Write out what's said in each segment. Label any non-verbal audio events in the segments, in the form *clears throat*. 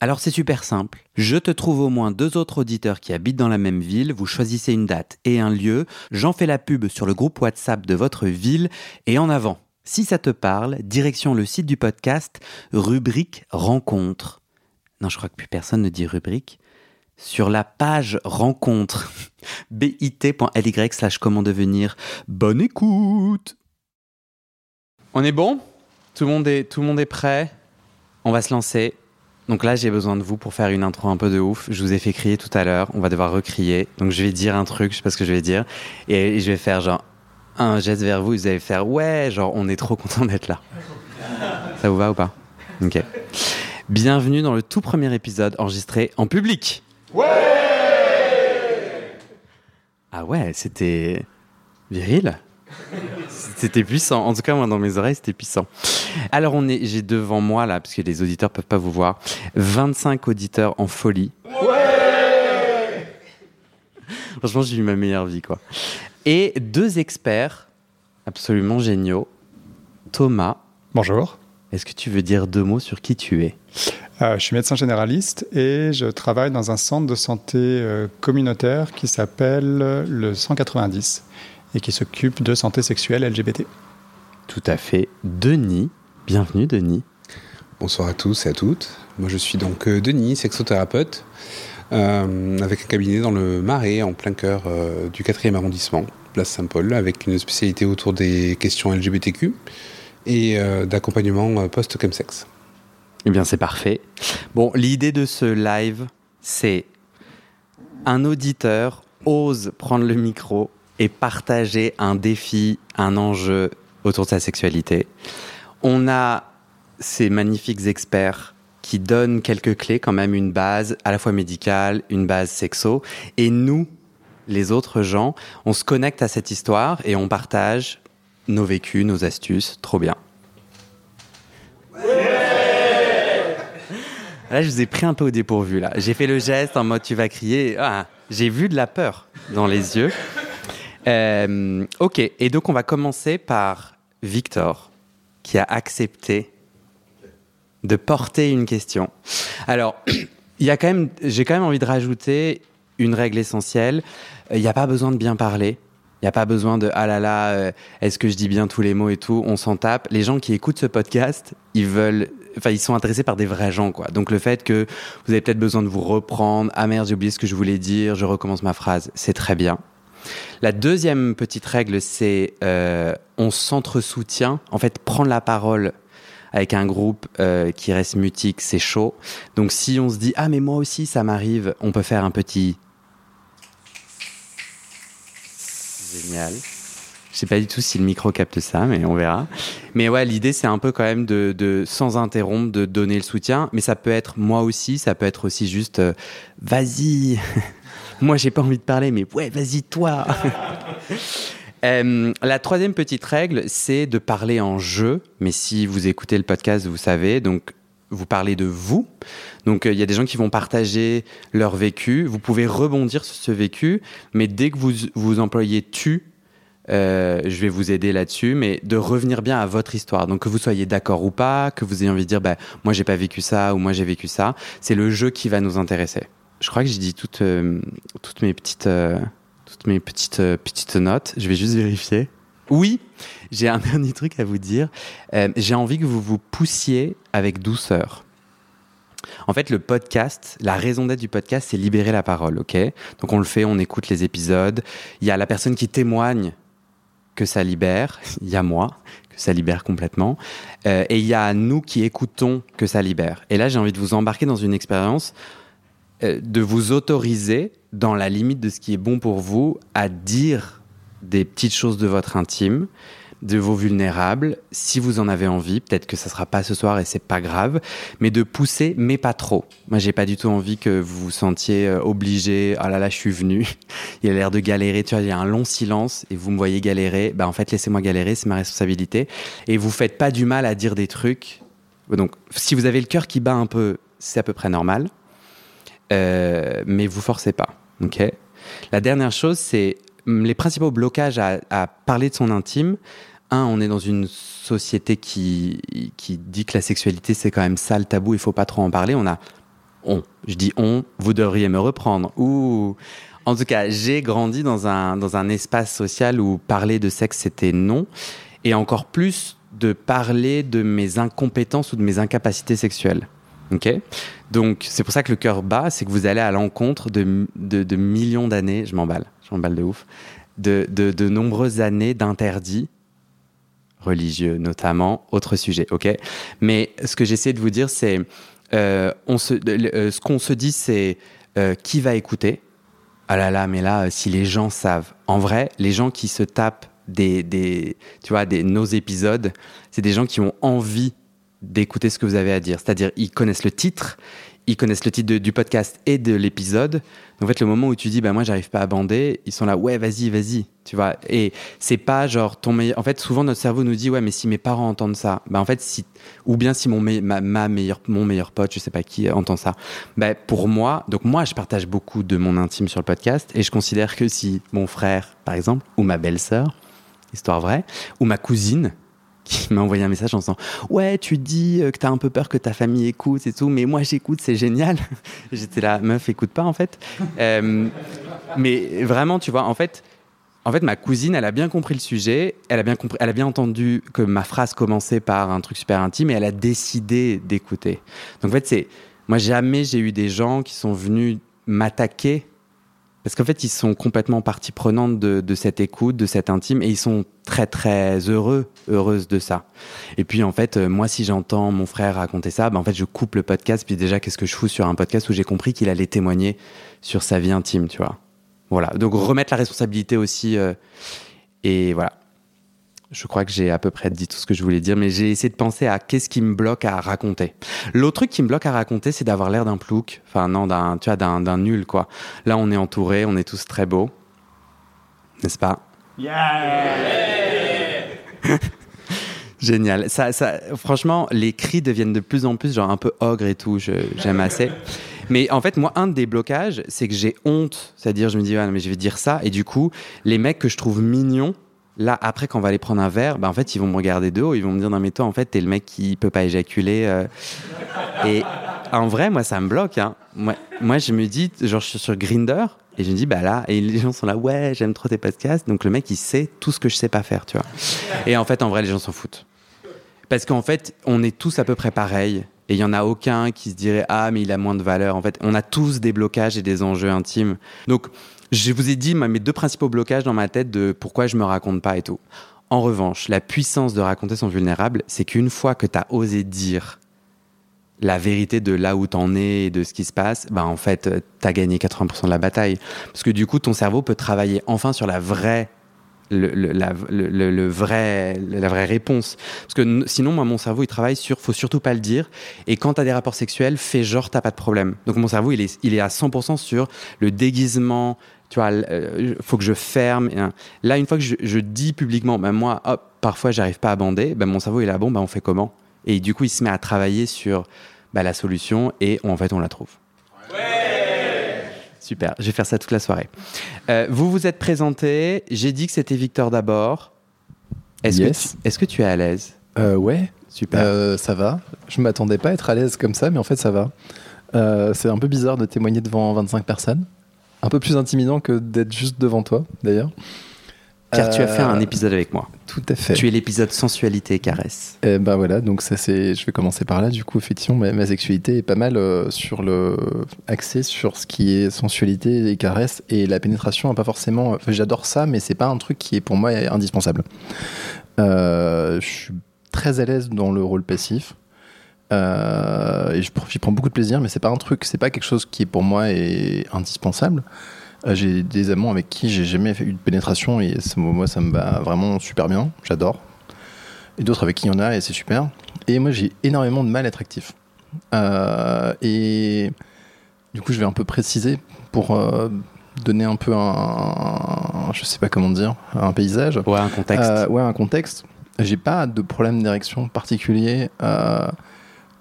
Alors c'est super simple. Je te trouve au moins deux autres auditeurs qui habitent dans la même ville, vous choisissez une date et un lieu, j'en fais la pub sur le groupe WhatsApp de votre ville et en avant. Si ça te parle, direction le site du podcast, rubrique rencontre. Non, je crois que plus personne ne dit rubrique. Sur la page rencontre, *laughs* bit.ly slash devenir. Bonne écoute On est bon? Tout le, monde est, tout le monde est prêt? On va se lancer. Donc là, j'ai besoin de vous pour faire une intro un peu de ouf. Je vous ai fait crier tout à l'heure. On va devoir recrier. Donc je vais dire un truc, je sais pas ce que je vais dire. Et je vais faire genre un geste vers vous. Vous allez faire ouais, genre on est trop content d'être là. Ça vous va ou pas? Ok. Bienvenue dans le tout premier épisode enregistré en public. Ouais Ah ouais, c'était viril. C'était puissant. En tout cas, moi, dans mes oreilles, c'était puissant. Alors, on est, j'ai devant moi, là, parce que les auditeurs peuvent pas vous voir, 25 auditeurs en folie. Ouais Franchement, j'ai eu ma meilleure vie, quoi. Et deux experts absolument géniaux. Thomas. Bonjour. Est-ce que tu veux dire deux mots sur qui tu es? Euh, Je suis médecin généraliste et je travaille dans un centre de santé euh, communautaire qui s'appelle le 190 et qui s'occupe de santé sexuelle LGBT. Tout à fait. Denis, bienvenue Denis. Bonsoir à tous et à toutes. Moi je suis donc euh, Denis, sexothérapeute, euh, avec un cabinet dans le Marais, en plein cœur euh, du 4e arrondissement, place Saint-Paul, avec une spécialité autour des questions LGBTQ et d'accompagnement post-chemsex. Eh bien c'est parfait. Bon, l'idée de ce live, c'est un auditeur ose prendre le micro et partager un défi, un enjeu autour de sa sexualité. On a ces magnifiques experts qui donnent quelques clés, quand même une base à la fois médicale, une base sexo. Et nous, les autres gens, on se connecte à cette histoire et on partage nos vécus, nos astuces. Trop bien. Là, je vous ai pris un peu au dépourvu. Là, j'ai fait le geste en mode tu vas crier. Ah, j'ai vu de la peur dans les yeux. Euh, ok, et donc on va commencer par Victor, qui a accepté de porter une question. Alors, *clears throat* il y a quand même, j'ai quand même envie de rajouter une règle essentielle. Il n'y a pas besoin de bien parler. Il n'y a pas besoin de ah là là, euh, est-ce que je dis bien tous les mots et tout. On s'en tape. Les gens qui écoutent ce podcast, ils veulent, enfin, ils sont intéressés par des vrais gens, quoi. Donc le fait que vous avez peut-être besoin de vous reprendre, ah merde, j'ai oublié ce que je voulais dire, je recommence ma phrase, c'est très bien. La deuxième petite règle, c'est euh, on s'entre-soutient. En fait, prendre la parole avec un groupe euh, qui reste mutique, c'est chaud. Donc si on se dit ah mais moi aussi ça m'arrive, on peut faire un petit génial. Je sais pas du tout si le micro capte ça, mais on verra. Mais ouais, l'idée c'est un peu quand même de, sans interrompre de donner le soutien, mais ça peut être moi aussi, ça peut être aussi juste euh, vas-y, *laughs* moi, j'ai pas envie de parler, mais ouais, vas-y, toi. *laughs* Euh, la troisième petite règle, c'est de parler en jeu. Mais si vous écoutez le podcast, vous savez. Donc, vous parlez de vous. Donc, euh, il y a des gens qui vont partager leur vécu. Vous pouvez rebondir sur ce vécu. Mais dès que vous, vous employez tu, euh, je vais vous aider là-dessus, mais de revenir bien à votre histoire. Donc que vous soyez d'accord ou pas, que vous ayez envie de dire, bah, moi j'ai pas vécu ça ou moi j'ai vécu ça, c'est le jeu qui va nous intéresser je crois que j'ai dit toutes, euh, toutes, mes petites, euh, toutes mes petites, euh, petites notes. Je vais juste vérifier. Oui, j'ai un *laughs* dernier truc à vous dire. J'ai envie que vous vous poussiez avec douceur. En fait, le podcast, la raison d'être du podcast, c'est libérer la parole, ok? Donc on le fait, on écoute les épisodes. Il y a la personne qui témoigne que ça libère. Il y a moi que ça libère complètement. Et il y a nous qui écoutons que ça libère. Et là, j'ai envie de vous embarquer dans une expérience de vous autoriser, dans la limite de ce qui est bon pour vous, à dire des petites choses de votre intime, de vos vulnérables, si vous en avez envie. Peut-être que ça sera pas ce soir et c'est pas grave, mais de pousser, mais pas trop. Moi, j'ai pas du tout envie que vous vous sentiez euh, obligé. Ah là là, je suis venu. *laughs* il a l'air de galérer. Tu vois, il y a un long silence et vous me voyez galérer. Bah en fait, laissez-moi galérer, c'est ma responsabilité. Et vous faites pas du mal à dire des trucs. Donc, si vous avez le cœur qui bat un peu, c'est à peu près normal. Euh, mais vous forcez pas. Ok? La dernière chose, c'est hum, les principaux blocages à, à, parler de son intime. Un, on est dans une société qui, qui dit que la sexualité c'est quand même ça le tabou, il faut pas trop en parler. On a on, je dis on, vous devriez me reprendre. Ou en tout cas, j'ai grandi dans un dans un espace social où parler de sexe c'était non, et encore plus de parler de mes incompétences ou de mes incapacités sexuelles. Ok. Donc, c'est pour ça que le cœur bat, c'est que vous allez à l'encontre de, de, millions d'années, je m'emballe, je m'emballe de ouf, de, de, de nombreuses années d'interdits religieux notamment, autre sujet, ok. Mais ce que j'essaie de vous dire, c'est, euh, on se, euh, ce qu'on se dit, c'est euh, qui va écouter? Ah là là, mais là, si les gens savent, en vrai, les gens qui se tapent des, des tu vois, des, nos épisodes, c'est des gens qui ont envie d'écouter ce que vous avez à dire. C'est-à-dire, ils connaissent le titre, ils connaissent le titre du podcast et de l'épisode. En fait, le moment où tu dis, bah, moi, j'arrive pas à bander, ils sont là, ouais, vas-y, vas-y, tu vois. Et c'est pas genre ton meilleur. En fait, souvent, notre cerveau nous dit, ouais, mais si mes parents entendent ça, bah, en fait, si, ou bien si mon, ma, ma meilleure, mon meilleur pote, je sais pas qui, entend ça, bah, pour moi, donc moi, je partage beaucoup de mon intime sur le podcast et je considère que si mon frère, par exemple, ou ma belle-sœur, histoire vraie, ou ma cousine, qui m'a envoyé un message en disant ouais tu dis que t'as un peu peur que ta famille écoute et tout mais moi j'écoute c'est génial. *laughs* J'étais là meuf écoute pas en fait. *laughs* Euh, mais vraiment tu vois en fait en fait ma cousine elle a bien compris le sujet elle a bien compris elle a bien entendu que ma phrase commençait par un truc super intime et elle a décidé d'écouter. Donc en fait c'est moi jamais j'ai eu des gens qui sont venus m'attaquer parce qu'en fait, ils sont complètement partie prenante de, de, cette écoute, de cet intime, et ils sont très très heureux, heureuses de ça. Et puis en fait, moi, si j'entends mon frère raconter ça, ben, en fait, je coupe le podcast. Puis déjà, qu'est-ce que je fous sur un podcast où j'ai compris qu'il allait témoigner sur sa vie intime, tu vois Voilà. Donc remettre la responsabilité aussi, euh, et voilà. Je crois que j'ai à peu près dit tout ce que je voulais dire, mais j'ai essayé de penser à qu'est-ce qui me bloque à raconter. L'autre truc qui me bloque à raconter, c'est d'avoir l'air d'un plouc, enfin non, d'un, tu vois, d'un, nul quoi. Là, on est entouré, on est tous très beaux, n'est-ce pas? Yeah *laughs* Génial. Ça, ça, franchement, les cris deviennent de plus en plus genre un peu ogre et tout. J'aime assez. Mais en fait, moi, un des blocages, c'est que j'ai honte. C'est-à-dire, je me dis, ah, mais je vais dire ça. Et du coup, les mecs que je trouve mignons, là, après, quand on va aller prendre un verre, bah, en fait, ils vont me regarder de haut. Ils vont me dire, non, mais toi, en fait, t'es le mec qui peut pas éjaculer. Euh... Et en vrai, moi, ça me bloque. Hein. Moi, je me dis, genre, je suis sur Grinder. Et je me dis, bah là, et les gens sont là, ouais, j'aime trop tes podcasts. Donc le mec, il sait tout ce que je sais pas faire, tu vois. Et en fait, en vrai, les gens s'en foutent. Parce qu'en fait, on est tous à peu près pareils. Et il y en a aucun qui se dirait, ah, mais il a moins de valeur. En fait, on a tous des blocages et des enjeux intimes. Donc, je vous ai dit mes deux principaux blocages dans ma tête de pourquoi je me raconte pas et tout. En revanche, la puissance de raconter son vulnérable, c'est qu'une fois que tu as osé dire la vérité de là où t'en es et de ce qui se passe, bah en fait, t'as gagné 80% de la bataille. Parce que du coup, ton cerveau peut travailler enfin sur la vraie, la, la vraie réponse. Parce que sinon, mon cerveau, il travaille sur, faut surtout pas le dire. Et quand t'as des rapports sexuels, fais genre t'as pas de problème. Donc mon cerveau, il est, il est à 100% sur le déguisement. Tu vois, euh, faut que je ferme. Là, une fois que je, je dis publiquement, ben moi, hop, parfois, j'arrive pas à bander. Ben mon cerveau, il est là, bon, ben on fait comment? Et du coup, il se met à travailler sur bah, la solution et en fait, on la trouve. Ouais Super, je vais faire ça toute la soirée. Euh, vous vous êtes présenté, j'ai dit que c'était Victor d'abord. Est-ce yes. que, tu, est que tu es à l'aise? Euh, Ouais. Super. Euh, ça va. Je m'attendais pas à être à l'aise comme ça, mais en fait, ça va. Euh, c'est un peu bizarre de témoigner devant 25 personnes. Un peu plus intimidant que d'être juste devant toi, d'ailleurs. Car tu as fait un Euh, épisode avec moi. Tout à fait. Tu es l'épisode sensualité et caresse. Eh ben voilà, donc ça c'est, je vais commencer par là. Du coup, effectivement, ma, ma sexualité est pas mal euh, sur le axée sur ce qui est sensualité et caresse et la pénétration. pas forcément. j'adore ça, mais c'est pas un truc qui est pour moi indispensable. Euh, je suis très à l'aise dans le rôle passif. Euh, et j'y prends beaucoup de plaisir, mais c'est pas un truc, c'est pas quelque chose qui est pour moi est indispensable. Euh, j'ai des amants avec qui j'ai jamais fait eu de pénétration et moi ça me va vraiment super bien, j'adore. Et d'autres avec qui il y en a et c'est super. Et moi j'ai énormément de mal à être actif. Euh, et du coup je vais un peu préciser pour euh, donner un peu un, je sais pas comment dire, un paysage. Ouais, un contexte. Euh, ouais, un contexte. J'ai pas de problème d'érection particulier,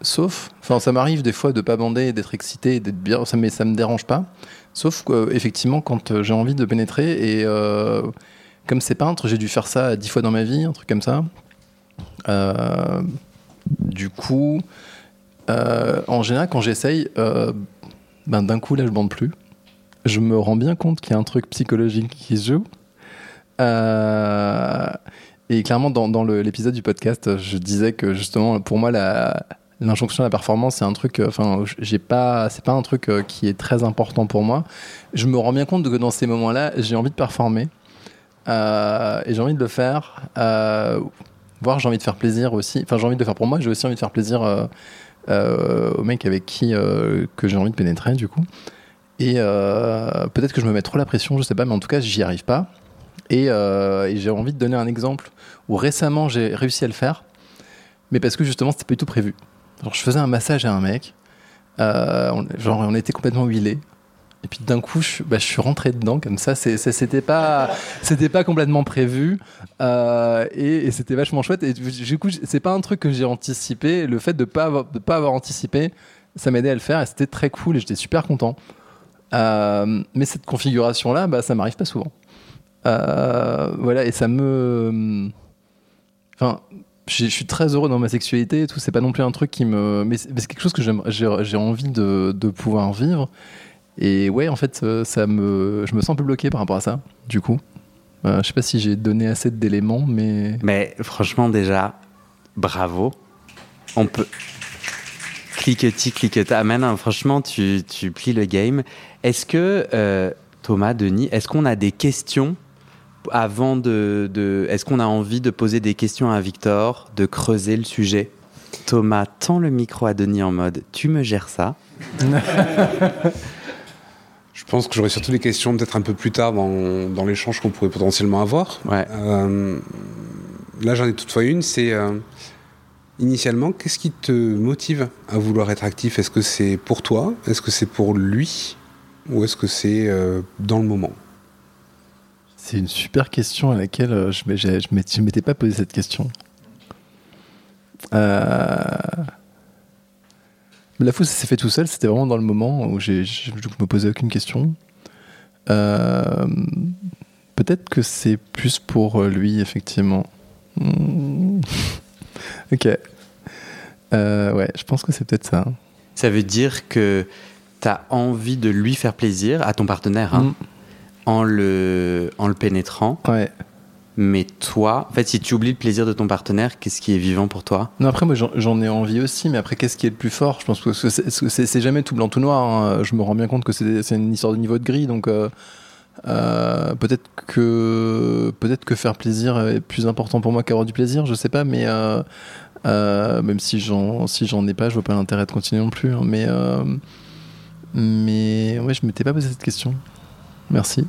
sauf, enfin, ça m'arrive des fois de pas bander, d'être excité, d'être bien, ça, mais ça me dérange pas. Sauf que, effectivement, quand euh, j'ai envie de pénétrer et euh, comme c'est peintre, j'ai dû faire ça dix fois dans ma vie, un truc comme ça. Euh, du coup, euh, en général, quand j'essaye, euh, ben, d'un coup, là, je bande plus. Je me rends bien compte qu'il y a un truc psychologique qui se joue. Euh, et clairement, dans, dans l'épisode du podcast, je disais que justement, pour moi, la, l'injonction à la performance, c'est un truc. euh, Enfin, j'ai pas, c'est pas un truc euh, qui est très important pour moi. Je me rends bien compte que dans ces moments-là, j'ai envie de performer euh, et j'ai envie de le faire. Voire j'ai envie de faire plaisir aussi. Enfin, j'ai envie de le faire pour moi. J'ai aussi envie de faire plaisir euh, au mec avec qui que j'ai envie de pénétrer, du coup. Et peut-être que je me mets trop la pression, je sais pas, mais en tout cas, j'y arrive pas. Et, et j'ai envie de donner un exemple où récemment j'ai réussi à le faire, mais parce que justement c'était pas du tout prévu. Je faisais un massage à un mec, euh, on, genre on était complètement huilé. Et puis d'un coup, je, bah, je suis rentré dedans comme ça. C'était pas, *laughs* c'était pas complètement prévu, euh, et, et c'était vachement chouette. Et du coup, c'est pas un truc que j'ai anticipé. Le fait de pas avoir, de pas avoir anticipé, ça m'aidait à le faire, et c'était très cool. Et j'étais super content. Euh, mais cette configuration-là, bah, ça m'arrive pas souvent. Euh, voilà, et ça me. Enfin, je suis très heureux dans ma sexualité et tout. C'est pas non plus un truc qui me. Mais c'est quelque chose que j'ai envie de, pouvoir vivre. Et ouais, en fait, euh, ça me, je me sens un peu bloqué par rapport à ça, du coup. Euh, je sais pas si j'ai donné assez d'éléments, mais. Mais franchement, déjà, bravo. On peut. Cliquetis, cliqueta. Ah, mais non, franchement, tu, tu plies le game. Est-ce que, euh, Thomas, Denis, est-ce qu'on a des questions avant de. de- est-ce qu'on a envie de poser des questions à Victor, de creuser le sujet? Thomas tend le micro à Denis en mode Tu me gères ça *laughs* Je pense que j'aurai surtout des questions peut-être un peu plus tard dans, dans l'échange qu'on pourrait potentiellement avoir. Ouais. Euh, là, j'en ai toutefois une, c'est euh, initialement, qu'est-ce qui te motive à vouloir être actif? Est-ce que c'est pour toi? Est-ce que c'est pour lui? Ou est-ce que c'est euh, dans le moment? C'est une super question à laquelle euh, je ne m'étais pas posé cette question. Euh... La fois où ça s'est fait tout seul, c'était vraiment dans le moment où je ne me posais aucune question. Euh, Peut-être que c'est plus pour lui, effectivement. Hmm. *laughs* ok. Euh, ouais, je pense que c'est peut-être ça. Ça veut dire que tu as envie de lui faire plaisir à ton partenaire hein, Hmm. En, le, en le pénétrant. Ouais. Mais toi, en fait, si tu oublies le plaisir de ton partenaire, qu'est-ce qui est vivant pour toi? Non, après, moi, j'en- ai envie aussi, mais après, qu'est-ce qui est le plus fort? Je pense que c'est- jamais tout blanc, tout noir. hein. Je me rends bien compte que c'est une histoire de niveau de gris, donc euh, euh, peut-être que peut-être que faire plaisir est plus important pour moi qu'avoir du plaisir, je sais pas, mais euh, même si j'en si j'en ai pas, je vois pas l'intérêt de continuer non plus. hein. mais mais ouais, je m'étais pas posé cette question. Merci.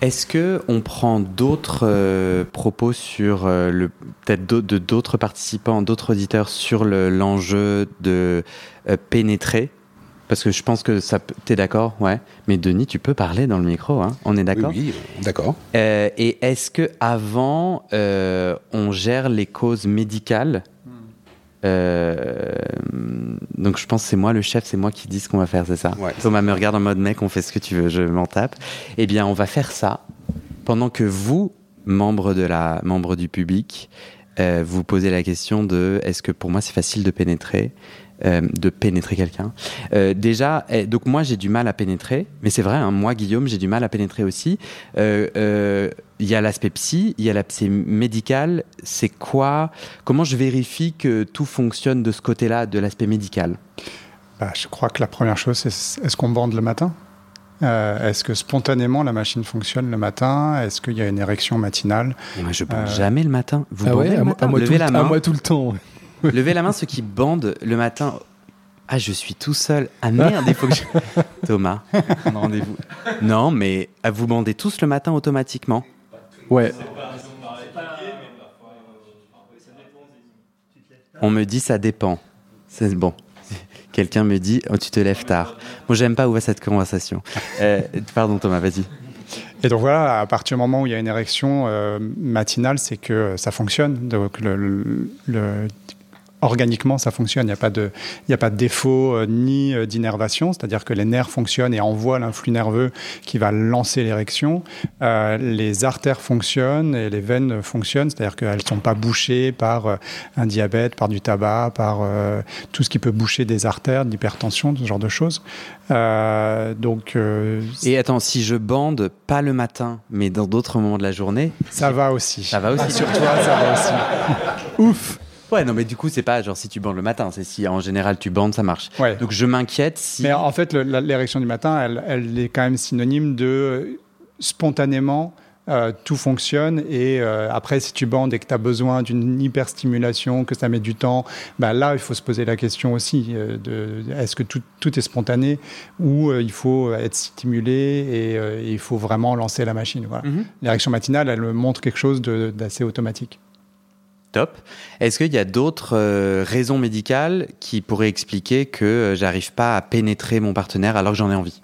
Est-ce que on prend d'autres euh, propos sur euh, le peut-être d'autres- de d'autres participants, d'autres auditeurs sur le- l'enjeu de euh, pénétrer? Parce que je pense que ça. T'es d'accord, ouais. Mais Denis, tu peux parler dans le micro, hein On est d'accord? Oui, oui, d'accord. Euh, et est-ce que avant euh, on gère les causes médicales Euh, Donc je pense que c'est moi le chef, c'est moi qui dis ce qu'on va faire, c'est ça Ouais. Thomas me regarde en mode mec, on fait ce que tu veux, je m'en tape. Eh bien, on va faire ça pendant que vous, membres de la, membres du public, euh, vous posez la question de est-ce que pour moi c'est facile de pénétrer? Euh, de pénétrer quelqu'un. Euh, déjà, eh, donc moi j'ai du mal à pénétrer, mais c'est vrai, hein, moi Guillaume, j'ai du mal à pénétrer aussi. Euh, il y a l'aspect psy, il y a l'aspect médical. C'est quoi Comment je vérifie que tout fonctionne de ce côté-là, de l'aspect médical? Bah, Je crois que la première chose, c'est est-ce qu'on bande le matin? Est-ce que spontanément la machine fonctionne le matin? Est-ce qu'il y a une érection matinale? Moi, Je bande jamais le matin. Vous ah bandez le matin? moi, Levez la main. À moi tout le temps. *laughs* Levez la main ceux qui bandent le matin. Ah, je suis tout seul. Ah merde, il faut que je... *laughs* Thomas, rendez-vous. Non, mais ah, vous bandez tous le matin automatiquement Ouais. On me dit ça dépend. C'est bon. Quelqu'un me dit oh, tu te lèves tard. Moi, j'aime pas où va cette conversation. Euh, pardon, Thomas, vas-y. Et donc voilà, à partir du moment où il y a une érection euh, matinale, c'est que ça fonctionne. Donc le, le, organiquement, ça fonctionne. Il n'y a, pas de, a pas de défaut euh, ni euh, d'innervation, c'est-à-dire que les nerfs fonctionnent et envoient l'influx nerveux qui va lancer l'érection. Euh, les artères fonctionnent et les veines fonctionnent, c'est-à-dire qu'elles ne sont pas bouchées par un diabète, par du tabac, par tout ce qui peut boucher des artères, de l'hypertension, ce genre de choses. donc, et attends, si je bande pas le matin, mais dans d'autres moments de la journée, ça va aussi. Ça va aussi. Sur toi, ça va aussi. *laughs* Ouf. Ouais, non, mais du coup, c'est pas genre si tu bandes le matin, c'est si en général tu bandes, ça marche. Ouais. Donc je m'inquiète si. Mais en fait, l'érection du matin, elle, elle, est quand même synonyme de spontanément. Euh, tout fonctionne et euh, après si tu bandes et que tu as besoin d'une hyperstimulation, que ça met du temps, bah là il faut se poser la question aussi euh, de est-ce que tout, tout, est spontané ou il faut être stimulé et, il faut vraiment lancer la machine. Voilà. Mm-hmm. L'érection matinale elle montre quelque chose d'assez automatique. Top. Est-ce qu'il y a d'autres euh, raisons médicales qui pourraient expliquer que euh, j'arrive pas à pénétrer mon partenaire alors que j'en ai envie?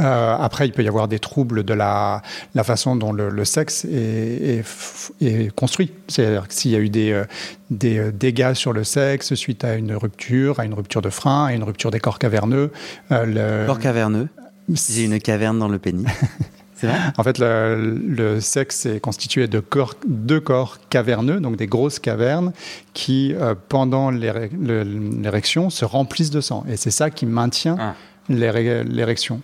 Euh, après, il peut y avoir des troubles de la, la façon dont le, sexe est, est, construit. C'est-à-dire que s'il y a eu des, des dégâts sur le sexe suite à une rupture, à une rupture de frein, à une rupture des corps caverneux. le... Corps caverneux J'ai une caverne dans le pénis. *laughs* En fait, le, sexe est constitué de corps, deux corps caverneux, donc des grosses cavernes, qui, euh, pendant l'érection, se remplissent de sang. Et c'est ça qui maintient ah. l'érection.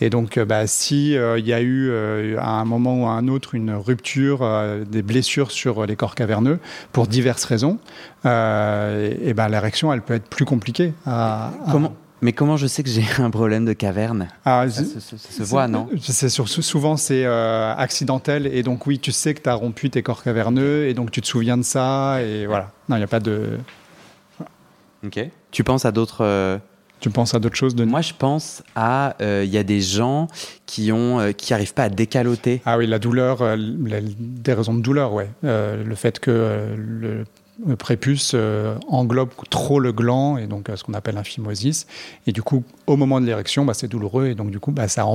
Et donc, euh, bah, si euh, il y a eu à un moment ou à un autre une rupture, des blessures sur les corps caverneux pour diverses raisons, et, ben l'érection, elle peut être plus compliquée. À, Comment mais comment je sais que j'ai *laughs* un problème de caverne? Ah, ça, se voit, non? c'est Souvent, c'est euh, accidentel. Et donc, oui, tu sais que tu as rompu tes corps caverneux. Et donc, tu te souviens de ça. Et voilà. Non, il n'y a pas de. Ok. Tu penses à d'autres. Euh, tu penses à d'autres choses de Moi, je pense à. Il euh, y a des gens qui ont qui pas à décaloter. Ah oui, la douleur, des raisons de douleur, ouais. le fait que le le prépuce euh, englobe trop le gland et donc euh, ce qu'on appelle un phimosis. Et du coup, au moment de l'érection, bah, c'est douloureux et donc du coup, bah, ça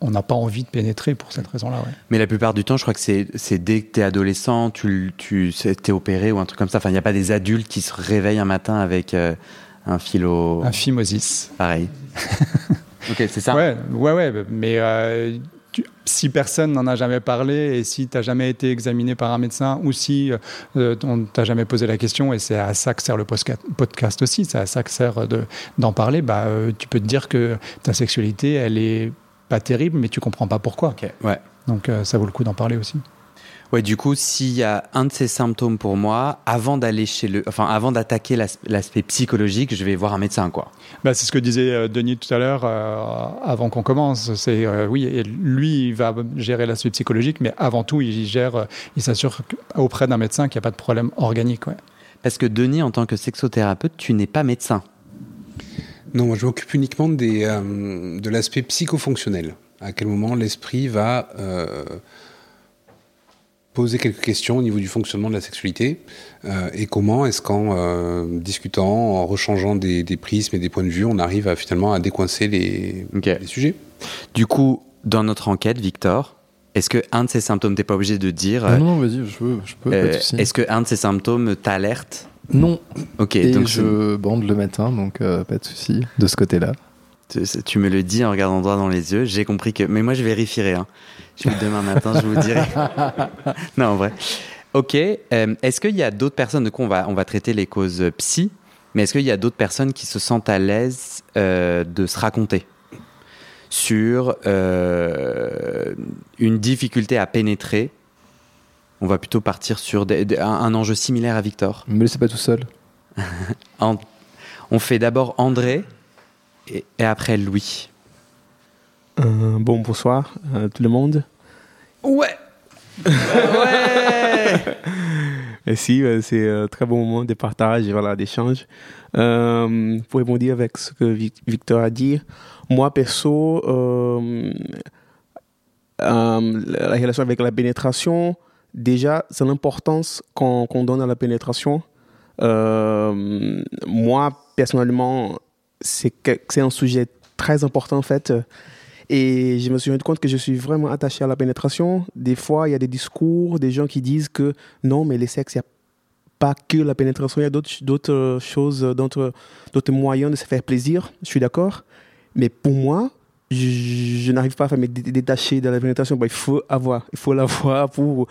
on n'a pas envie de pénétrer pour cette raison-là. Mais la plupart du temps, je crois que c'est dès que tu es adolescent, tu, tu es opéré ou un truc comme ça. Enfin, il n'y a pas des adultes qui se réveillent un matin avec euh, un philo. Un phimosis. Pareil. *laughs* ok, c'est ça. Ouais, ouais, ouais. Mais si personne n'en a jamais parlé et si tu n'as jamais été examiné par un médecin ou si euh, on ne t'a jamais posé la question, et c'est à ça que sert le podcast aussi, c'est à ça que sert d'en parler, bah, euh, tu peux te dire que ta sexualité, elle est pas terrible, mais tu comprends pas pourquoi. ouais. Donc euh, ça vaut le coup d'en parler aussi. Ouais, du coup, s'il y a un de ces symptômes pour moi, avant d'aller chez le, enfin, avant d'attaquer l'aspect psychologique, je vais voir un médecin, quoi. Bah, c'est ce que disait euh, Denis tout à l'heure, euh, avant qu'on commence. C'est euh, oui, et lui, il va gérer l'aspect psychologique, mais avant tout, il gère, il s'assure auprès d'un médecin qu'il n'y a pas de problème organique, ouais. Parce que Denis, en tant que sexothérapeute, tu n'es pas médecin. Non, moi, je m'occupe uniquement des, de l'aspect psychofonctionnel. À quel moment l'esprit va poser quelques questions au niveau du fonctionnement de la sexualité euh, et comment est-ce qu'en euh, discutant, en rechangeant des, prismes et des points de vue, on arrive à, finalement à décoincer les, les sujets? Du coup, dans notre enquête, Victor, est-ce que un de ces symptômes, t'es pas obligé de dire Non, non vas-y, je, peux. Je peux euh, est-ce que un de ces symptômes t'alerte? Non. Ok. Et donc je bande le matin, donc pas de souci de ce côté-là. Tu, me le dis en regardant droit dans les yeux. J'ai compris que. Mais moi, je vérifierai. Hein. Je, demain matin, je vous dirai. *laughs* non, en vrai. Ok. Euh, est-ce qu'il y a d'autres personnes De quoi on va, on va traiter les causes psy. Mais est-ce qu'il y a d'autres personnes qui se sentent à l'aise euh, de se raconter sur euh, une difficulté à pénétrer? On va plutôt partir sur des- des- un, un enjeu similaire à Victor. Me laissez pas tout seul. *laughs* En- on fait d'abord André et, et après Louis. Euh, bon, bonsoir euh, tout le monde. Ouais *laughs* Ouais Merci, euh, c'est un très bon moment de partage et voilà, d'échange. Euh, pour répondre avec ce que Vic- Victor a dit, moi perso, la relation avec la pénétration, déjà, c'est l'importance qu'on donne à la pénétration. Moi, personnellement, c'est un sujet très important en fait. Et je me suis rendu compte que je suis vraiment attaché à la pénétration. Des fois, il y a des discours, des gens qui disent que non, mais les sexes, il n'y a pas que la pénétration, il y a d'autres choses, d'autres moyens de se faire plaisir. Je suis d'accord. Mais pour moi, je, n'arrive pas à me dé- détacher de la pénétration. Il faut avoir, il faut l'avoir *laughs* pour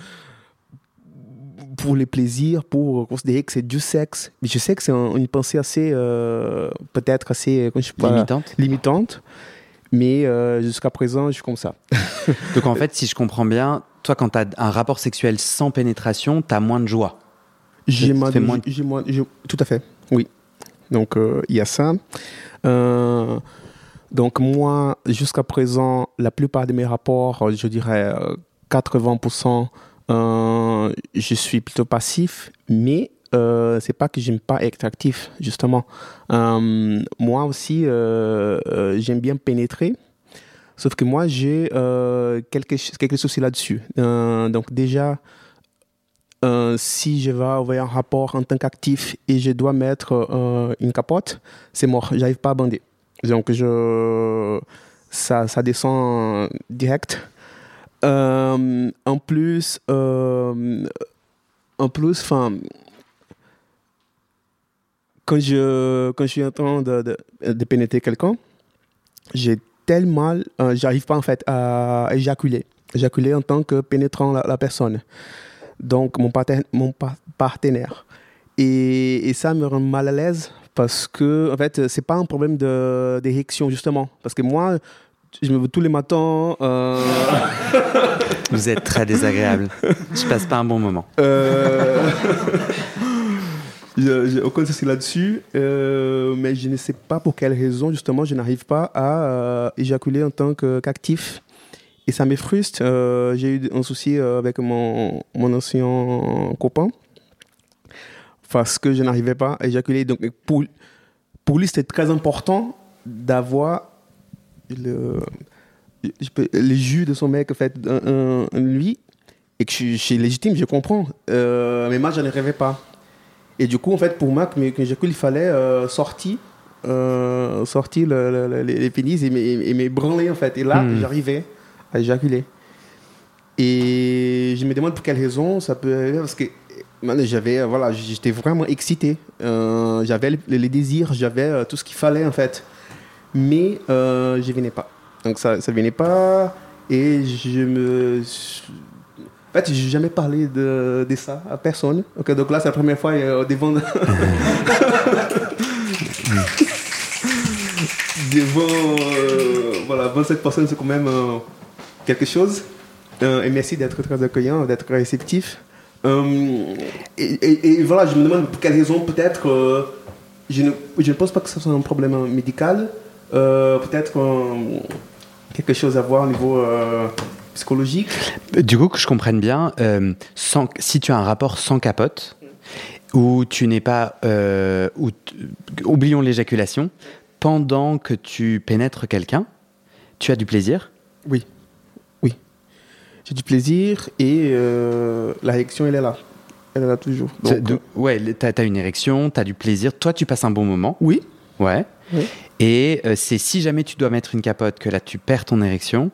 pour les plaisirs, pour considérer que c'est du sexe. Mais je sais que c'est un- une pensée assez, euh, peut-être assez, comment je sais pas, Limitante. limitante. Mais euh, jusqu'à présent, je suis comme ça. *laughs* Donc en fait, si je comprends bien, toi, quand tu as un rapport sexuel sans pénétration, tu as moins de joie. J'ai moins, de- j'ai moins- tout à fait, oui. Donc euh, il y a ça. Euh, donc moi, jusqu'à présent, la plupart de mes rapports, je dirais euh, 80%, euh, je suis plutôt passif, mais euh, c'est pas que j'aime pas être actif, justement. Euh, moi aussi, euh, euh, j'aime bien pénétrer. Sauf que moi, j'ai euh, quelques, quelques soucis là-dessus. Euh, donc déjà, euh, si je vais avoir un rapport en tant qu'actif et je dois mettre euh, une capote, c'est mort, j'arrive pas à bander. Donc ça descend direct. Euh, en plus, euh, en plus, enfin, quand je, quand je suis en train de, pénétrer quelqu'un, j'ai tellement euh, j'arrive pas en fait à éjaculer, éjaculer en tant que pénétrant la, personne donc mon, parten- mon pa- partenaire. Et, ça me rend mal à l'aise parce que, en fait, c'est pas un problème d'érection, justement. Parce que moi, je me tous les matins. euh, Vous êtes très désagréable. Je passe pas un bon moment. euh, *laughs* J'ai aucun souci là-dessus, euh, mais je ne sais pas pour quelle raison, justement, je n'arrive pas à euh, éjaculer en tant qu'actif. Et ça me frustre. J'ai eu un souci avec mon, mon ancien copain parce que je n'arrivais pas à éjaculer. Donc, pour, pour lui, c'était très important d'avoir le, peux- le jus de son mec, en fait, un- lui, et que je, suis- je suis légitime, je comprends. Euh, mais moi, je ne rêvais pas. Et du coup, en fait, pour moi, que, que j'éjacule, il fallait euh, sortir, euh, sortir le- le- le- les, pénis et me, et me branler, en fait. Et là, Hmm. j'arrivais à éjaculer. Et je me demande pour quelle raison ça peut arriver, parce que j'avais, euh, voilà, j'étais vraiment excité. Euh, j'avais les, les désirs, j'avais euh, tout ce qu'il fallait, en fait. Mais euh, je venais pas. Donc ça ne venait pas. Et je me. En fait, j'ai jamais parlé de, ça à personne. Ok, donc là, c'est la première fois euh, devant. *laughs* devant. euh, voilà, devant cette personne, c'est quand même euh, quelque chose. Et merci d'être très accueillant, d'être réceptif. Et, voilà, je me demande pour quelle raison, peut-être. euh, je, ne, je ne pense pas que ce soit un problème médical. Euh, peut-être quelque chose à voir au niveau euh, psychologique. Du coup, que je comprenne bien, euh, sans, si tu as un rapport sans capote, où tu n'es pas. euh, où oublions l'éjaculation, pendant que tu pénètres quelqu'un, tu as du plaisir? Oui. Oui. J'ai du plaisir et euh, la réaction, elle est là. Elle est là toujours. Donc, de- Ouais, tu as, une érection, tu as du plaisir, toi tu passes un bon moment? oui. Ouais. Oui. Et euh, c'est si jamais tu dois mettre une capote que là tu perds ton érection.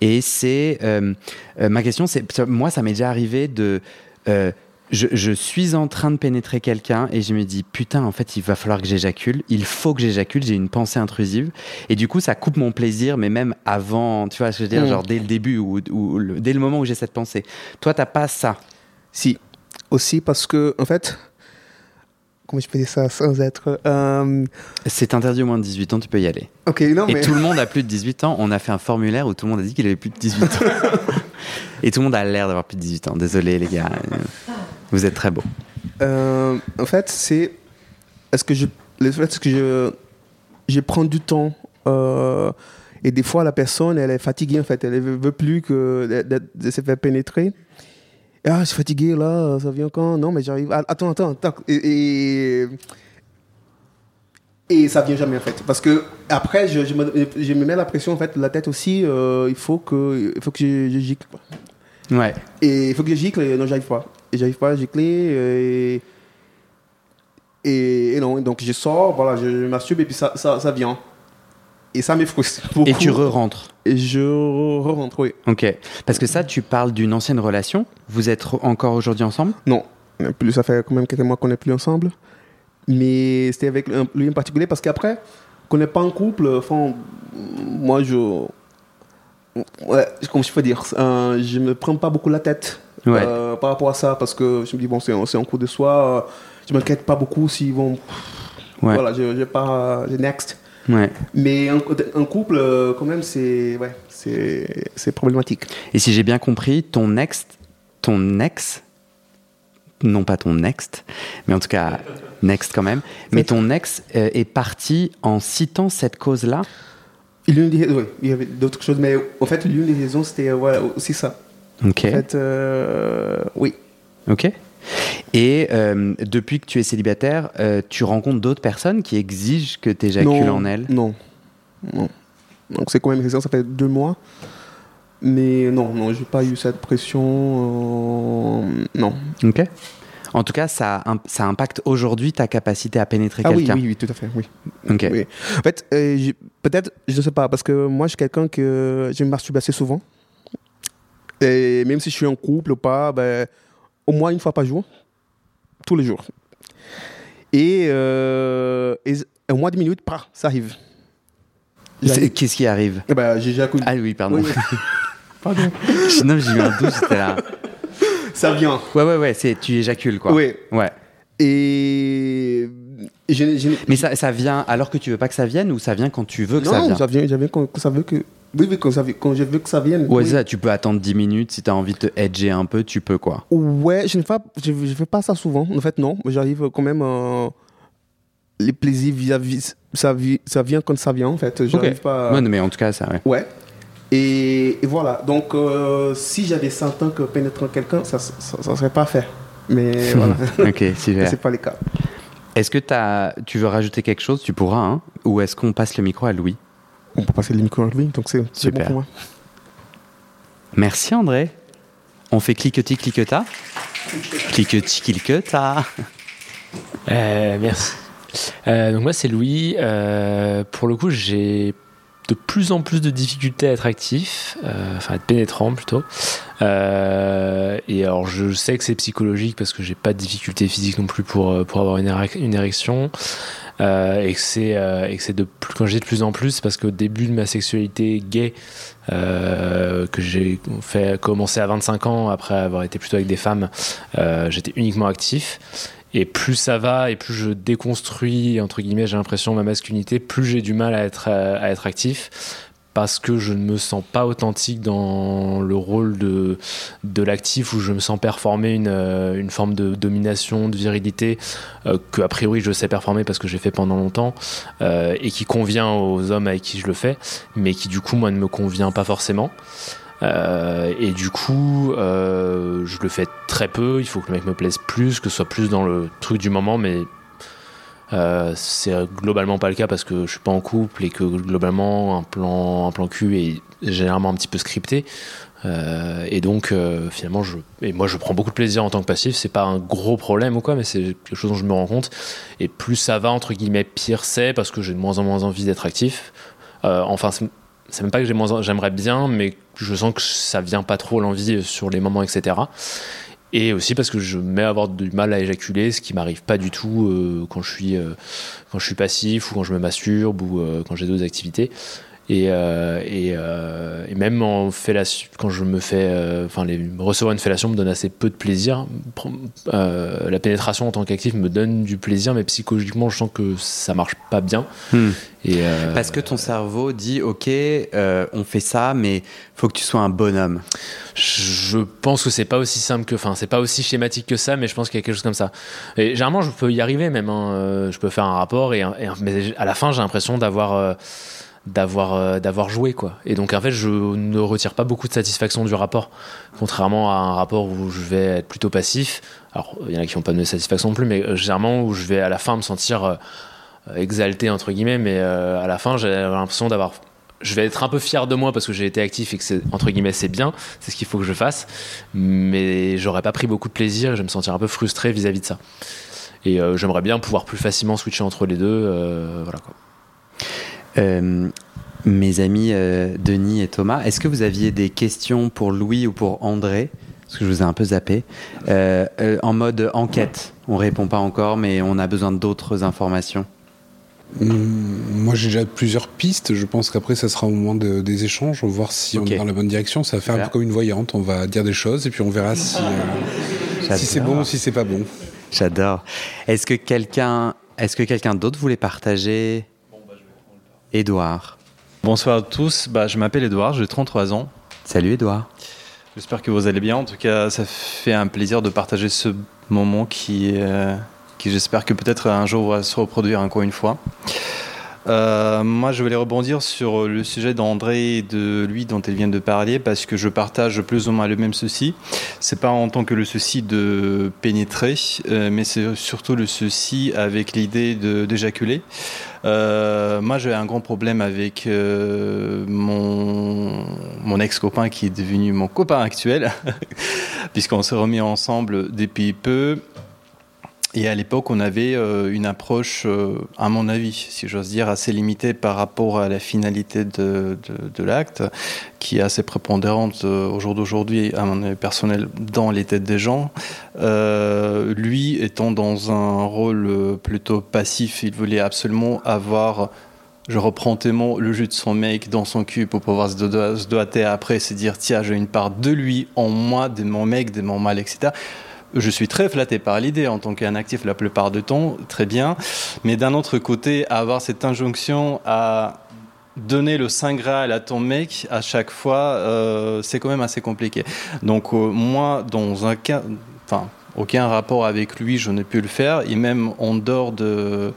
Et c'est. euh, euh, ma question, c'est. Moi, ça m'est déjà arrivé de. euh, je, je suis en train de pénétrer quelqu'un et je me dis putain en fait il va falloir que j'éjacule il faut que j'éjacule j'ai une pensée intrusive et du coup ça coupe mon plaisir mais même avant tu vois ce que je veux dire genre dès le début ou, ou le- dès le moment où j'ai cette pensée toi t'as pas ça Si. Aussi parce que, en fait, comment je peux dire ça sans être. euh, C'est interdit au moins de 18 ans, tu peux y aller. Ok, non, Et mais. tout le *laughs* monde a plus de 18 ans. On a fait un formulaire où tout le monde a dit qu'il avait plus de 18 ans. *laughs* Et tout le monde a l'air d'avoir plus de 18 ans. Désolé, les gars. Vous êtes très beaux. Euh, en fait, c'est. Est-ce que je. Le fait, c'est que je. Je prends du temps. euh, et des fois, la personne, elle est fatiguée, en fait. Elle ne veut plus que de, de- de se faire pénétrer. Ah, je suis fatigué, là, ça vient quand? Non, mais j'arrive. Ah, Attends, attends, attends. Et, et, et ça vient jamais, en fait. Parce que après, je, je me, je me mets la pression, en fait, la tête aussi. euh, il faut que, il faut que je, je gicle. Ouais. Et il faut que je gicle, et non, j'arrive pas. Et j'arrive pas à gicler. Et, et, et non, donc je sors, voilà, je, je masturbe, et puis ça, ça, ça vient. Et ça me frustre beaucoup. Et tu re-rentres. Et je re- rentre, oui. Ok. Parce que ça, tu parles d'une ancienne relation. Vous êtes encore aujourd'hui ensemble? Non, plus, ça fait quand même quelques mois qu'on n'est plus ensemble. Mais c'était avec lui en particulier parce qu'après, qu'on n'est pas en couple, enfin, moi je. Ouais, comment je peux dire euh, Je me prends pas beaucoup la tête Ouais. euh, par rapport à ça parce que je me dis, bon, c'est un coup de soi. euh, je m'inquiète pas beaucoup s'ils vont. Ouais. Voilà, je, je pars. je next. Ouais. Mais un, un couple, euh, quand même, c'est ouais, c'est problématique. Et si j'ai bien compris, ton ex, ton ex, non pas ton next, mais en tout cas next quand même, *laughs* mais ton ex euh, est parti en citant cette cause-là? L'une des, oui, il y avait d'autres choses, mais en fait, l'une des raisons, c'était euh, voilà, aussi ça. Ok. En fait, euh, oui. Ok. Et euh, depuis que tu es célibataire, euh, tu rencontres d'autres personnes qui exigent que tu éjacules non, en elles? Non. Non. Donc c'est quand même récent, ça fait deux mois. Mais non, non, j'ai pas eu cette pression. euh, non. Ok. En tout cas, ça, ça impacte aujourd'hui ta capacité à pénétrer Ah oui, quelqu'un. oui, oui, tout à fait, oui. Ok. oui. En fait, euh, peut-être, je ne sais pas, parce que moi, je suis quelqu'un que je me masturbe assez souvent. Et même si je suis en couple ou pas, ben, au moins une fois par jour, tous les jours. Et, euh, et au moins 10 minutes, ça arrive. Qu'est-ce qui arrive Eh ben, j'éjacule. Ah oui, pardon. Oui, oui. *laughs* Pardon. non, j'ai eu un doute, j'étais là. Ça vient. Ouais, ouais, ouais, c'est, tu éjacules quoi. Oui. Ouais. Et Mais ça, ça vient alors que tu veux pas que ça vienne ou ça vient quand tu veux que non, ça non, vienne ça vient, ça vient quand, quand ça veut que. Oui, oui, quand, ça, vient- quand je veux que ça vienne. Ouais, oui. ça, tu peux attendre 10 minutes si tu as envie de te edger un peu, tu peux quoi. Ouais, je ne fais, pas- je, je fais pas ça souvent. En fait, non. Mais J'arrive quand même. euh, les plaisirs vis-à-vis. Ça, vi- ça vient quand ça vient, en fait. J'arrive Ok. pas. Ouais, non, mais en tout cas, ça, ouais. Ouais. Et, et voilà. Donc, euh, si j'avais 100 ans que pénétrant quelqu'un, ça ne serait pas fait. Mais *laughs* voilà. ok. *laughs* C'est pas le cas. Est-ce que tu veux rajouter quelque chose? Tu pourras, hein Ou est-ce qu'on passe le micro à Louis? On peut passer le micro à lui, donc c'est bon Super. pour moi. Merci André. On fait cliquetis cliqueta. Cliquetis cliqueta. Euh, merci. Euh, donc moi c'est Louis. Euh, pour le coup j'ai de plus en plus de difficultés à être actif, euh, enfin être pénétrant plutôt. Euh, et alors je sais que c'est psychologique parce que j'ai pas de difficultés physiques non plus pour, euh, pour avoir une, érec- une érection. Euh, et que c'est et que c'est de plus quand dis de plus en plus c'est parce qu'au début de ma sexualité gay que j'ai fait commencer à 25 ans après avoir été plutôt avec des femmes j'étais uniquement actif et plus ça va et plus je déconstruis entre guillemets j'ai l'impression ma masculinité plus j'ai du mal à être euh, à être actif. Parce que je ne me sens pas authentique dans le rôle de, de l'actif où je me sens performer une, euh, une forme de domination, de virilité euh, que a priori je sais performer parce que j'ai fait pendant longtemps euh, et qui convient aux hommes avec qui je le fais mais qui du coup moi ne me convient pas forcément euh, et du coup, euh, je le fais très peu. Il faut que le mec me plaise plus, que ce soit plus dans le truc du moment, mais euh, c'est globalement pas le cas parce que je suis pas en couple et que globalement un plan, un plan cul est généralement un petit peu scripté. Et donc finalement, je, et moi je prends beaucoup de plaisir en tant que passif. C'est pas un gros problème ou quoi, mais c'est quelque chose dont je me rends compte. Et plus ça va entre guillemets, pire c'est parce que j'ai de moins en moins envie d'être actif. Enfin, c'est même pas que j'aimerais bien, mais je sens que ça vient pas trop l'envie sur les moments, etc. Et aussi parce que je mets à avoir du mal à éjaculer, ce qui m'arrive pas du tout euh, quand je suis euh, quand je suis passif ou quand je me masturbe ou euh, quand j'ai d'autres activités. Et, euh, et, euh, et, même en fellation, quand je me fais, euh, enfin, recevoir une fellation me donne assez peu de plaisir. la pénétration en tant qu'actif me donne du plaisir, mais psychologiquement, je sens que ça marche pas bien. Hmm. Et Parce que ton cerveau dit, ok, on fait ça, mais faut que tu sois un bonhomme. Je pense que c'est pas aussi simple que, enfin, c'est pas aussi schématique que ça, mais je pense qu'il y a quelque chose comme ça. Et généralement, je peux y arriver même. Hein, je peux faire un rapport, et, et mais à la fin, j'ai l'impression d'avoir d'avoir euh, d'avoir joué quoi. Et donc en fait je ne retire pas beaucoup de satisfaction du rapport contrairement à un rapport où je vais être plutôt passif. Alors il y en a qui n'ont pas de satisfaction non plus mais euh, généralement où je vais à la fin me sentir euh, exalté entre guillemets mais à la fin j'ai l'impression d'avoir je vais être un peu fier de moi parce que j'ai été actif et que c'est entre guillemets c'est bien c'est ce qu'il faut que je fasse mais j'aurais pas pris beaucoup de plaisir et je vais me sentir un peu frustré vis-à-vis de ça. Et j'aimerais bien pouvoir plus facilement switcher entre les deux voilà quoi euh, mes amis euh, Denis et Thomas, est-ce que vous aviez des questions pour Louis ou pour André? Parce que je vous ai un peu zappé. Euh, en mode enquête, on répond pas encore, mais on a besoin d'autres informations. Hmm, moi, j'ai déjà plusieurs pistes. Je pense qu'après, ça sera au moment des échanges. On va voir si on est dans la bonne direction. Ça va faire un peu comme une voyante. On va dire des choses et puis on verra si, si c'est bon ou si c'est pas bon. J'adore. Est-ce que quelqu'un, est-ce que quelqu'un d'autre voulait partager Édouard. Bonsoir à tous, bah, je m'appelle Édouard, j'ai 33 ans. Salut Édouard. J'espère que vous allez bien. En tout cas, ça fait un plaisir de partager ce moment qui, euh, qui j'espère que peut-être un jour va se reproduire encore une fois. Euh, moi, je voulais rebondir sur le sujet d'André et de lui dont elle vient de parler parce que je partage plus ou moins le même souci. C'est pas en tant que le souci de pénétrer, euh, mais c'est surtout le souci avec l'idée d'éjaculer. Euh, moi, j'ai un grand problème avec mon, mon ex-copain qui est devenu mon copain actuel, *laughs* puisqu'on s'est remis ensemble depuis peu. Et à l'époque, on avait euh, une approche, euh, à mon avis, si j'ose dire, assez limitée par rapport à la finalité de, l'acte, qui est assez prépondérante euh, au jour d'aujourd'hui, à mon avis personnel, dans les têtes des gens. lui étant dans un rôle plutôt passif, il voulait absolument avoir je reprends tes mots, le jus de son mec dans son cul pour pouvoir se doiter après, se dire tiens, j'ai une part de lui en moi, de mon mec, de mon mal, etc. Je suis très flatté par l'idée en tant qu'un actif la plupart du temps, très bien. Mais d'un autre côté, avoir cette injonction à donner le Saint Graal à ton mec à chaque fois, euh, c'est quand même assez compliqué. Donc euh, moi, dans un cas, enfin, aucun rapport avec lui, je n'ai pu le faire. Et même en dehors de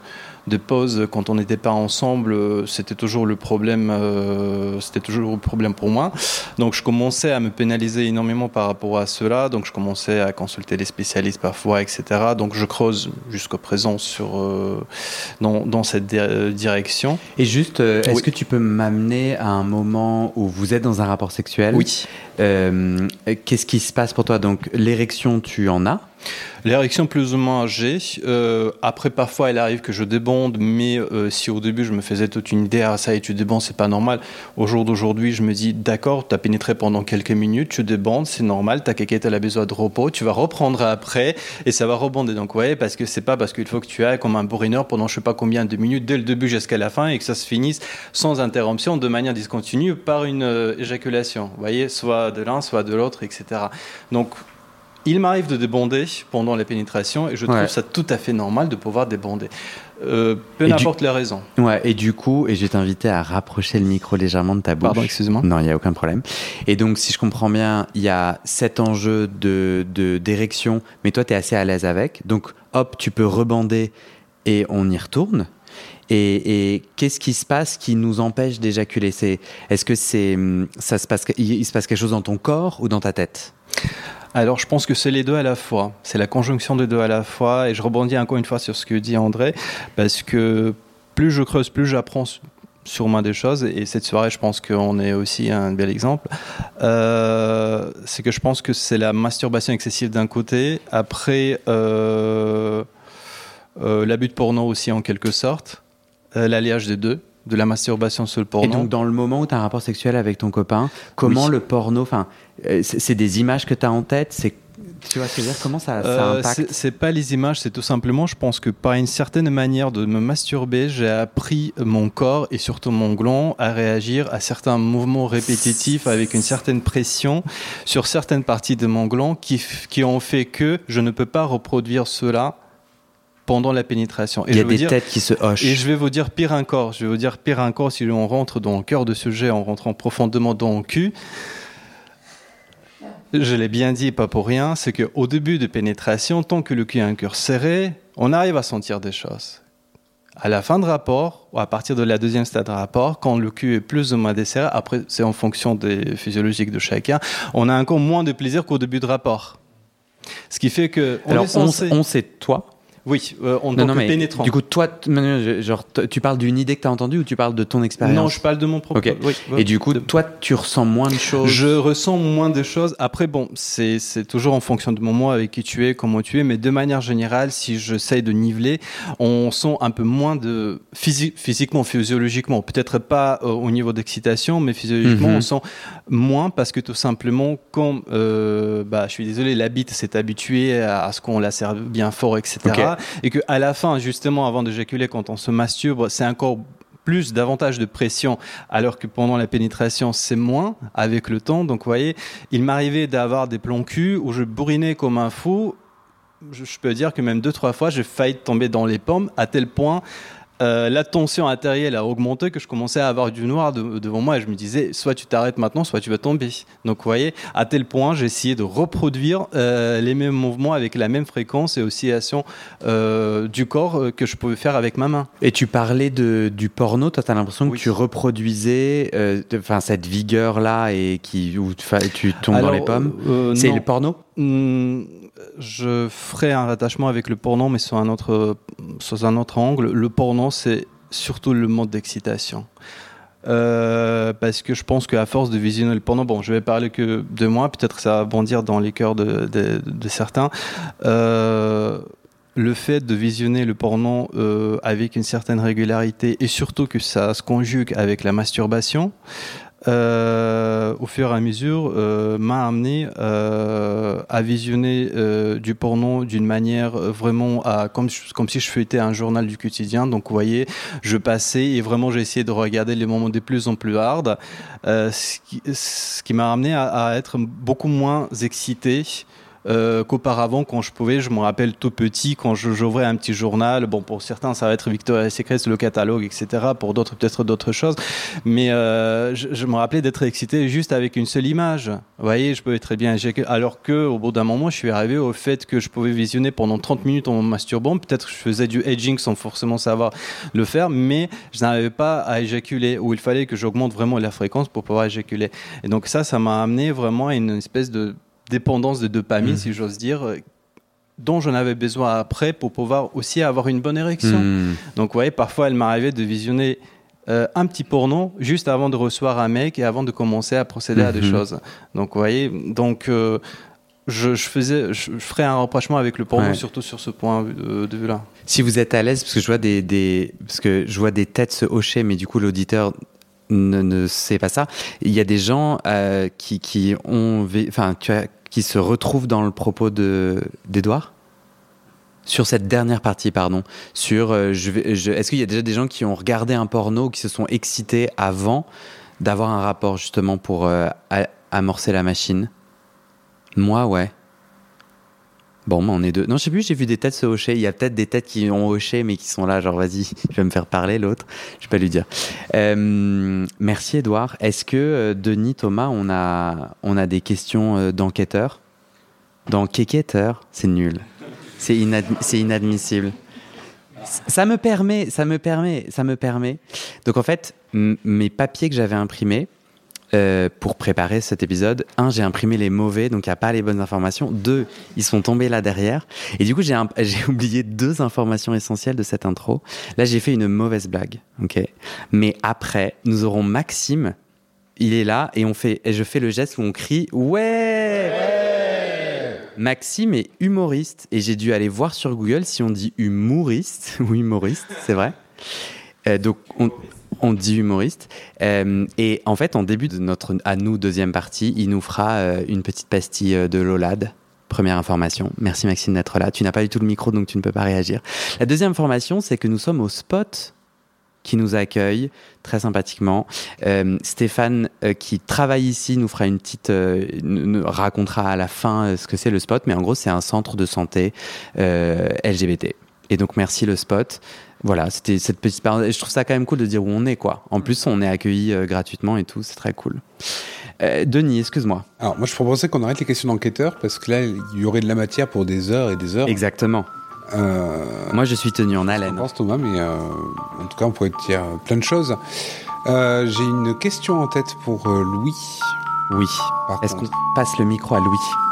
de pause quand on n'était pas ensemble, euh, c'était toujours le problème. Euh, c'était toujours le problème pour moi. Donc je commençais à me pénaliser énormément par rapport à cela. Donc je commençais à consulter les spécialistes parfois, etc. Donc je creuse jusqu'au présent sur euh, dans, dans, cette direction. Et juste, est-ce que tu peux m'amener à un moment où vous êtes dans un rapport sexuel? Oui. Qu'est-ce qui se passe pour toi? Donc l'érection, tu en as L'érection plus ou moins âgée. Euh, après, parfois, elle arrive que je débonde, mais euh, si au début, je me faisais toute une idée, ah, ça et tu débondes, c'est pas normal. Au jour d'aujourd'hui, je me dis, d'accord, tu as pénétré pendant quelques minutes, tu débondes, c'est normal, ta caquette, elle a besoin de repos, tu vas reprendre après et ça va rebonder. Donc, ouais, parce que c'est pas parce qu'il faut que tu ailles comme un bourrineur pendant je sais pas combien de minutes, dès le début jusqu'à la fin, et que ça se finisse sans interruption, de manière discontinue, par une euh, éjaculation. Vous voyez, soit de l'un, soit de l'autre, etc. Donc, il m'arrive de débonder pendant la pénétration et je trouve ça tout à fait normal de pouvoir débonder. Euh, peu importe les raisons. Ouais, et du coup, et je vais t'inviter à rapprocher le micro légèrement de ta bouche. Pardon, excuse-moi. Non, il n'y a aucun problème. Et donc, si je comprends bien, il y a cet enjeu de, d'érection, mais toi, tu es assez à l'aise avec. Donc, hop, tu peux rebander et on y retourne. Et, et qu'est-ce qui se passe qui nous empêche d'éjaculer? C'est, Est-ce que c'est, ça se passe, il se passe quelque chose dans ton corps ou dans ta tête? Alors, je pense que c'est les deux à la fois. C'est la conjonction des deux à la fois. Et je rebondis encore une fois sur ce que dit André, parce que plus je creuse, plus j'apprends moi des choses. Et cette soirée, je pense qu'on est aussi un bel exemple. Euh, c'est que je pense que c'est la masturbation excessive d'un côté. Après, euh, euh, l'abus de porno aussi, en quelque sorte. L'alliage des deux de la masturbation sur le porno. Et donc, dans le moment où tu as un rapport sexuel avec ton copain, comment le porno, enfin, euh, c'est des images que tu as en tête, c'est Tu vois ce que je veux dire Comment ça, ça Euh, impacte c'est- C'est pas les images, c'est tout simplement, je pense que par une certaine manière de me masturber, j'ai appris mon corps et surtout mon gland à réagir à certains mouvements répétitifs avec une certaine pression sur certaines parties de mon gland qui, qui ont fait que je ne peux pas reproduire cela pendant la pénétration. Et Il y a des dire- têtes qui se hochent. et je vais vous dire pire encore. Je vais vous dire pire encore si on rentre dans le cœur de sujet en rentrant profondément dans le cul. Je l'ai bien dit, pas pour rien, c'est qu'au début de pénétration, tant que le cul a un cœur serré, on arrive à sentir des choses. À la fin de rapport, ou à partir de la deuxième stade de rapport, quand le cul est plus ou moins desserré, après c'est en fonction des physiologiques de chacun, on a encore moins de plaisir qu'au début de rapport. Ce qui fait que on Alors, on, on c'est toi. Oui, euh, en Non, tant non, que mais pénétrant. du coup, toi, genre, tu parles d'une idée que tu as entendue ou tu parles de ton expérience Non, je parle de mon propre. Ok. oui, Et du coup, de- toi, tu ressens moins de choses. Je ressens moins de choses. Après, bon, c'est toujours en fonction de mon moi avec qui tu es, comment tu es, mais de manière générale, si j'essaye de niveler, on sent un peu moins de physi- physiquement, physiologiquement, peut-être pas euh, au niveau d'excitation, mais physiologiquement, Mhm. on sent moins parce que tout simplement, comme, euh, bah, je suis désolé, la bite s'est habituée à, à ce qu'on la serve bien fort, etc. Ok. Et que à la fin, justement, avant d'éjaculer, quand on se masturbe, c'est encore plus davantage de pression alors que pendant la pénétration c'est moins avec le temps. Donc vous voyez il m'arrivait d'avoir des plans cul où je bourrinais comme un fou. Je, je peux dire que même deux trois fois j'ai failli tomber dans les pommes à tel point euh, la tension artérielle a augmenté que je commençais à avoir du noir de- devant moi et je me disais soit tu t'arrêtes maintenant soit tu vas tomber. Donc vous voyez à tel point j'ai essayé de reproduire euh, les mêmes mouvements avec la même fréquence et oscillation euh, du corps que je pouvais faire avec ma main. Et tu parlais de, du porno, toi, t'as l'impression Oui. que tu reproduisais enfin, cette vigueur-là et qui, où tu, tu tombes dans les pommes. C'est le porno? Hmm, je ferai un rattachement avec le porno, mais sur un autre, sous un autre angle. Le porno, c'est surtout le mode d'excitation. Euh, parce que je pense qu'à force de visionner le porno, bon, je vais parler que de moi, peut-être ça va bondir dans les cœurs de certains. Euh, le fait de visionner le porno euh, avec une certaine régularité et surtout que ça se conjugue avec la masturbation, euh, au fur et à mesure, euh, m'a amené euh, à visionner euh, du porno d'une manière euh, vraiment à, comme, comme si je feuilletais un journal du quotidien. Donc, vous voyez, je passais et vraiment j'ai essayé de regarder les moments de plus en plus hard, euh, ce qui, qui m'a amené à, à être beaucoup moins excité. Euh, qu'auparavant quand je pouvais, je me rappelle tout petit quand j'ouvrais un petit journal. Bon, pour certains, ça va être Victoria's Secret, le catalogue, etc. Pour d'autres, peut-être d'autres choses. Mais euh, je, me rappelais d'être excité juste avec une seule image. Vous voyez, je pouvais très bien. Alors que, au bout d'un moment, je suis arrivé au fait que je pouvais visionner pendant 30 minutes en masturbant. Peut-être que je faisais du edging sans forcément savoir le faire, mais je n'arrivais pas à éjaculer. Ou il fallait que j'augmente vraiment la fréquence pour pouvoir éjaculer. Et donc ça, ça m'a amené vraiment à une espèce de dépendance de dopamine, Mhm. si j'ose dire, euh, dont j'en avais besoin après pour pouvoir aussi avoir une bonne érection. Hmm. Donc, vous voyez, parfois, il m'arrivait de visionner euh, un petit porno juste avant de recevoir un mec et avant de commencer à procéder à des Mhm. choses. Donc, vous voyez, donc, euh, je, je faisais, je, je ferais un rapprochement avec le porno, Ouais. surtout sur ce point de, de vue-là. Si vous êtes à l'aise, parce que je vois des, des- parce que je vois des têtes se hocher, mais du coup l'auditeur ne, ne sait pas ça. Il y a des gens euh, qui, qui ont, enfin, tu as- qui se retrouvent dans le propos de d'Edouard? Sur cette dernière partie, pardon. Sur, euh, je je- est-ce qu'il y a déjà des gens qui ont regardé un porno, qui se sont excités avant d'avoir un rapport justement pour euh, amorcer la machine? Moi, ouais. Bon, bah, on est deux. Non, je sais plus, j'ai vu des têtes se hocher. Il y a peut-être des têtes qui ont hoché, mais qui sont là, genre, vas-y, *laughs* je vais me faire parler, l'autre. Je vais pas lui dire. Euh, merci, Edouard. Est-ce que, euh, Denis, Thomas, on a, on a des questions euh, d'enquêteurs? D'enquêteurs C'est nul. C'est inad- c'est inadmissible. Ça me permet, ça me permet, ça me permet. Donc, en fait, mes papiers que j'avais imprimés, euh, pour préparer cet épisode. Un, j'ai imprimé les mauvais, donc il n'y a pas les bonnes informations. Deux, ils sont tombés là derrière. Et du coup, j'ai *laughs* j'ai oublié deux informations essentielles de cette intro. Là, j'ai fait une mauvaise blague, ok? Mais après, nous aurons Maxime. Il est là et on fait, et je fais le geste où on crie ouais. Maxime est humoriste et j'ai dû aller voir sur Google si on dit humoriste *laughs* ou humoriste, c'est vrai? Euh, donc on, on dit humoriste. Euh, et en fait, en début de notre, à nous, deuxième partie, il nous fera euh, une petite pastille euh, de Lolade Première information. Merci Maxime d'être là. Tu n'as pas du tout le micro, donc tu ne peux pas réagir. La deuxième information, c'est que nous sommes au spot qui nous accueille très sympathiquement. Stéphane, qui travaille ici, nous fera une petite, nous racontera à la fin ce que c'est le spot, mais en gros, c'est un centre de santé LGBT. Et donc, merci le spot. Voilà, c'était cette petite parenthèse. Je trouve ça quand même cool de dire où on est, quoi. En plus, on est accueilli gratuitement et tout, c'est très cool. Denis, excuse-moi. Alors, moi, je proposais qu'on arrête les questions d'enquêteurs parce que là, il y aurait de la matière pour des heures et des heures. Exactement. Euh, Moi, je suis tenu en haleine. Je pense, Thomas, mais euh, en tout cas, on pourrait te dire plein de choses. Euh, j'ai une question en tête pour Louis. Oui. Est-ce qu'on passe le micro à Louis?